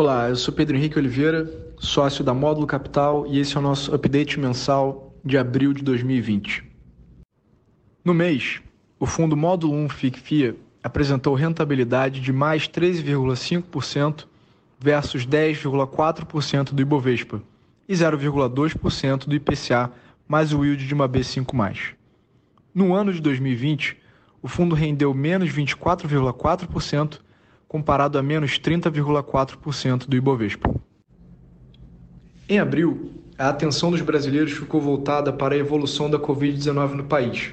Olá, eu sou Pedro Henrique Oliveira, sócio da Módulo Capital e esse é o nosso update mensal de abril de 2020. No mês, o fundo Módulo 1 FICFIA apresentou rentabilidade de mais 13,5% versus 10,4% do Ibovespa e 0,2% do IPCA mais o yield de uma B5+. No ano de 2020, o fundo rendeu menos 24,4% comparado a menos 30,4% do Ibovespa. Em abril, a atenção dos brasileiros ficou voltada para a evolução da Covid-19 no país,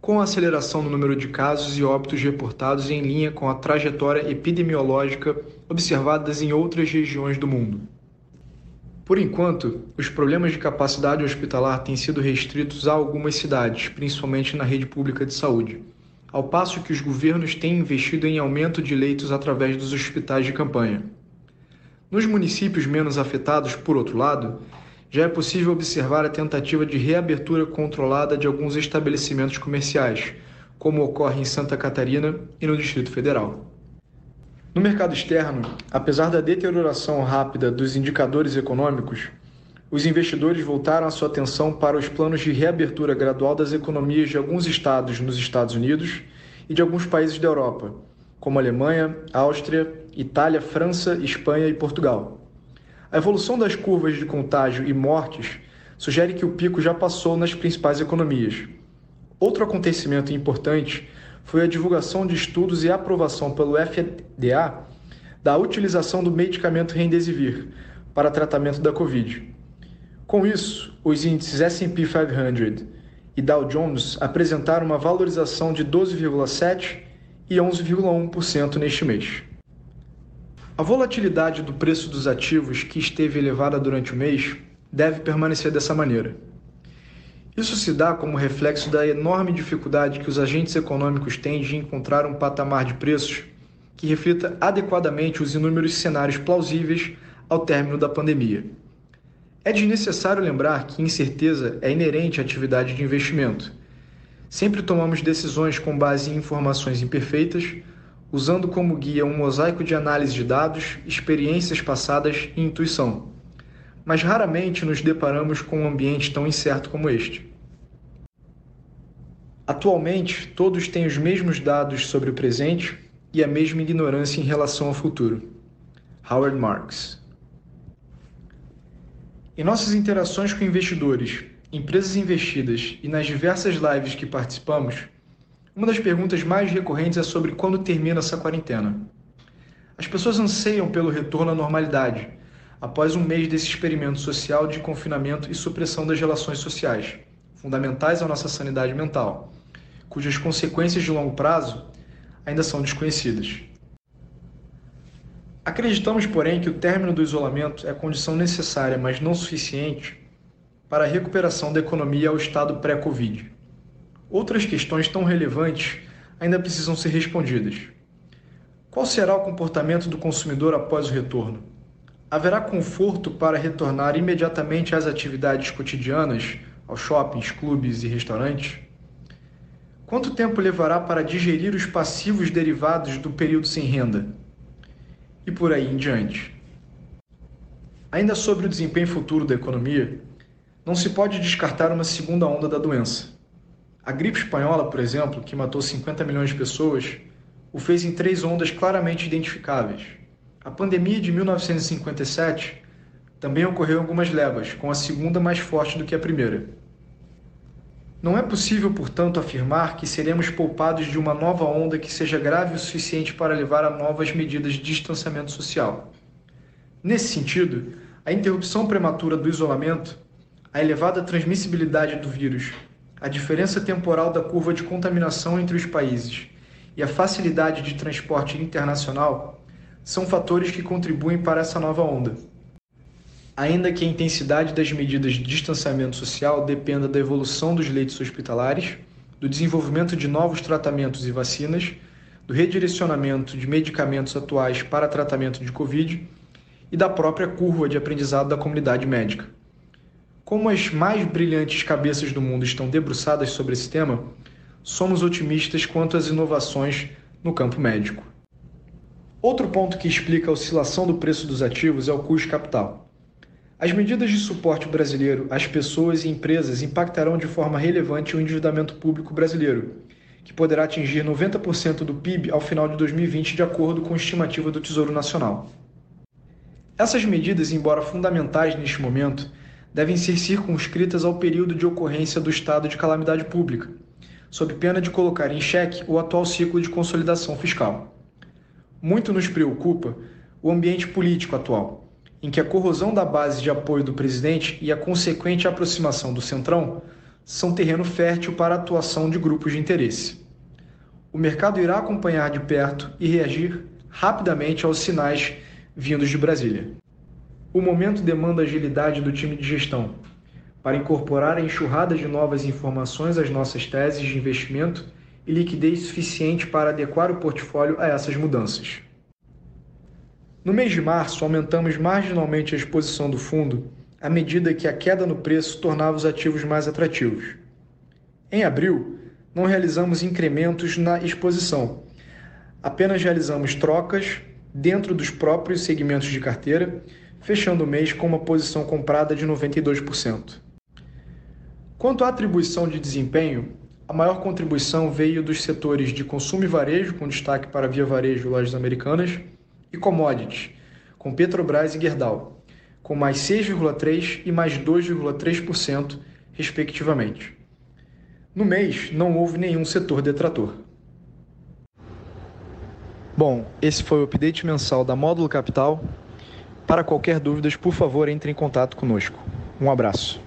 com a aceleração no número de casos e óbitos reportados em linha com a trajetória epidemiológica observadas em outras regiões do mundo. Por enquanto, os problemas de capacidade hospitalar têm sido restritos a algumas cidades, principalmente na rede pública de saúde ao passo que os governos têm investido em aumento de leitos através dos hospitais de campanha. Nos municípios menos afetados, por outro lado, já é possível observar a tentativa de reabertura controlada de alguns estabelecimentos comerciais, como ocorre em Santa Catarina e no Distrito Federal. No mercado externo, apesar da deterioração rápida dos indicadores econômicos, os investidores voltaram a sua atenção para os planos de reabertura gradual das economias de alguns estados nos Estados Unidos e de alguns países da Europa, como Alemanha, Áustria, Itália, França, Espanha e Portugal. A evolução das curvas de contágio e mortes sugere que o pico já passou nas principais economias. Outro acontecimento importante foi a divulgação de estudos e aprovação pelo FDA da utilização do medicamento Remdesivir para tratamento da Covid. Com isso, os índices S&P 500 e Dow Jones apresentaram uma valorização de 12,7% e 11,1% neste mês. A volatilidade do preço dos ativos, que esteve elevada durante o mês, deve permanecer dessa maneira. Isso se dá como reflexo da enorme dificuldade que os agentes econômicos têm de encontrar um patamar de preços que reflita adequadamente os inúmeros cenários plausíveis ao término da pandemia. É desnecessário lembrar que incerteza é inerente à atividade de investimento. Sempre tomamos decisões com base em informações imperfeitas, usando como guia um mosaico de análise de dados, experiências passadas e intuição. Mas raramente nos deparamos com um ambiente tão incerto como este. Atualmente, todos têm os mesmos dados sobre o presente e a mesma ignorância em relação ao futuro. Howard Marks em nossas interações com investidores, empresas investidas e nas diversas lives que participamos, uma das perguntas mais recorrentes é sobre quando termina essa quarentena. As pessoas anseiam pelo retorno à normalidade, após um mês desse experimento social de confinamento e supressão das relações sociais, fundamentais à nossa sanidade mental, cujas consequências de longo prazo ainda são desconhecidas. Acreditamos, porém, que o término do isolamento é condição necessária, mas não suficiente, para a recuperação da economia ao estado pré-Covid. Outras questões tão relevantes ainda precisam ser respondidas. Qual será o comportamento do consumidor após o retorno? Haverá conforto para retornar imediatamente às atividades cotidianas, aos shoppings, clubes e restaurantes? Quanto tempo levará para digerir os passivos derivados do período sem renda? E por aí em diante. Ainda sobre o desempenho futuro da economia, não se pode descartar uma segunda onda da doença. A gripe espanhola, por exemplo, que matou 50 milhões de pessoas, o fez em três ondas claramente identificáveis. A pandemia de 1957 também ocorreu em algumas levas, com a segunda mais forte do que a primeira. Não é possível, portanto, afirmar que seremos poupados de uma nova onda que seja grave o suficiente para levar a novas medidas de distanciamento social. Nesse sentido, a interrupção prematura do isolamento, a elevada transmissibilidade do vírus, a diferença temporal da curva de contaminação entre os países e a facilidade de transporte internacional são fatores que contribuem para essa nova onda ainda que a intensidade das medidas de distanciamento social dependa da evolução dos leitos hospitalares, do desenvolvimento de novos tratamentos e vacinas, do redirecionamento de medicamentos atuais para tratamento de Covid e da própria curva de aprendizado da comunidade médica. Como as mais brilhantes cabeças do mundo estão debruçadas sobre esse tema, somos otimistas quanto às inovações no campo médico. Outro ponto que explica a oscilação do preço dos ativos é o custo capital. As medidas de suporte brasileiro às pessoas e empresas impactarão de forma relevante o endividamento público brasileiro, que poderá atingir 90% do PIB ao final de 2020, de acordo com a estimativa do Tesouro Nacional. Essas medidas, embora fundamentais neste momento, devem ser circunscritas ao período de ocorrência do estado de calamidade pública, sob pena de colocar em xeque o atual ciclo de consolidação fiscal. Muito nos preocupa o ambiente político atual, em que a corrosão da base de apoio do presidente e a consequente aproximação do Centrão são terreno fértil para a atuação de grupos de interesse. O mercado irá acompanhar de perto e reagir rapidamente aos sinais vindos de Brasília. O momento demanda agilidade do time de gestão para incorporar a enxurrada de novas informações às nossas teses de investimento e liquidez suficiente para adequar o portfólio a essas mudanças. No mês de março, aumentamos marginalmente a exposição do fundo à medida que a queda no preço tornava os ativos mais atrativos. Em abril, não realizamos incrementos na exposição, apenas realizamos trocas dentro dos próprios segmentos de carteira, fechando o mês com uma posição comprada de 92%. Quanto à atribuição de desempenho, a maior contribuição veio dos setores de consumo e varejo, com destaque para Via Varejo e Lojas Americanas, e commodities, com Petrobras e Gerdau com mais 6,3% e mais 2,3%, respectivamente. No mês, não houve nenhum setor detrator. Bom, esse foi o update mensal da Módulo Capital. Para qualquer dúvida, por favor, entre em contato conosco. Um abraço.